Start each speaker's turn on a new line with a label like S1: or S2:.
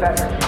S1: that